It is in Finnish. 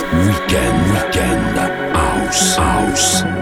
Weekend, weekend, house, house.